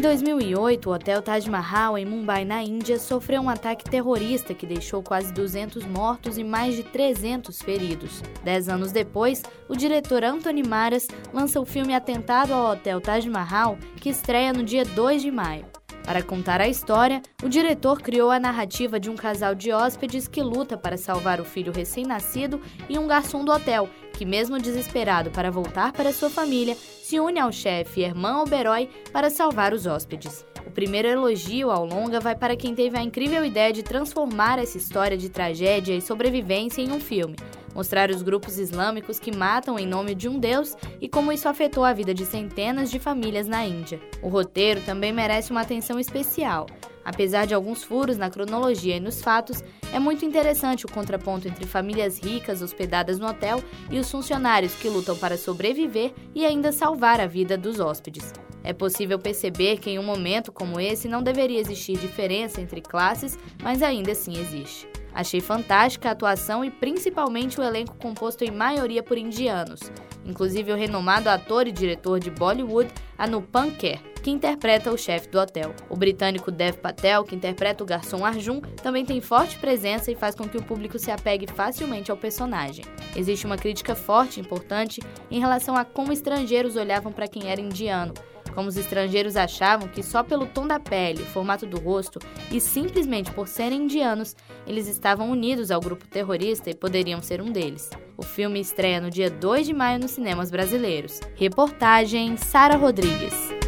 Em 2008, o Hotel Taj Mahal, em Mumbai, na Índia, sofreu um ataque terrorista que deixou quase 200 mortos e mais de 300 feridos. Dez anos depois, o diretor Anthony Maras lança o filme Atentado ao Hotel Taj Mahal, que estreia no dia 2 de maio. Para contar a história, o diretor criou a narrativa de um casal de hóspedes que luta para salvar o filho recém-nascido e um garçom do hotel, que, mesmo desesperado para voltar para sua família, se une ao chefe Herman Oberoi para salvar os hóspedes. O primeiro elogio ao longa vai para quem teve a incrível ideia de transformar essa história de tragédia e sobrevivência em um filme mostrar os grupos islâmicos que matam em nome de um deus e como isso afetou a vida de centenas de famílias na Índia. O roteiro também merece uma atenção especial. Apesar de alguns furos na cronologia e nos fatos, é muito interessante o contraponto entre famílias ricas hospedadas no hotel e os funcionários que lutam para sobreviver e ainda salvar a vida dos hóspedes. É possível perceber que em um momento como esse não deveria existir diferença entre classes, mas ainda assim existe. Achei fantástica a atuação e principalmente o elenco composto em maioria por indianos, inclusive o renomado ator e diretor de Bollywood Anupam Kher, que interpreta o chefe do hotel. O britânico Dev Patel, que interpreta o garçom Arjun, também tem forte presença e faz com que o público se apegue facilmente ao personagem. Existe uma crítica forte e importante em relação a como estrangeiros olhavam para quem era indiano, como os estrangeiros achavam que só pelo tom da pele, formato do rosto e simplesmente por serem indianos, eles estavam unidos ao grupo terrorista e poderiam ser um deles. O filme estreia no dia 2 de maio nos cinemas brasileiros. Reportagem Sara Rodrigues.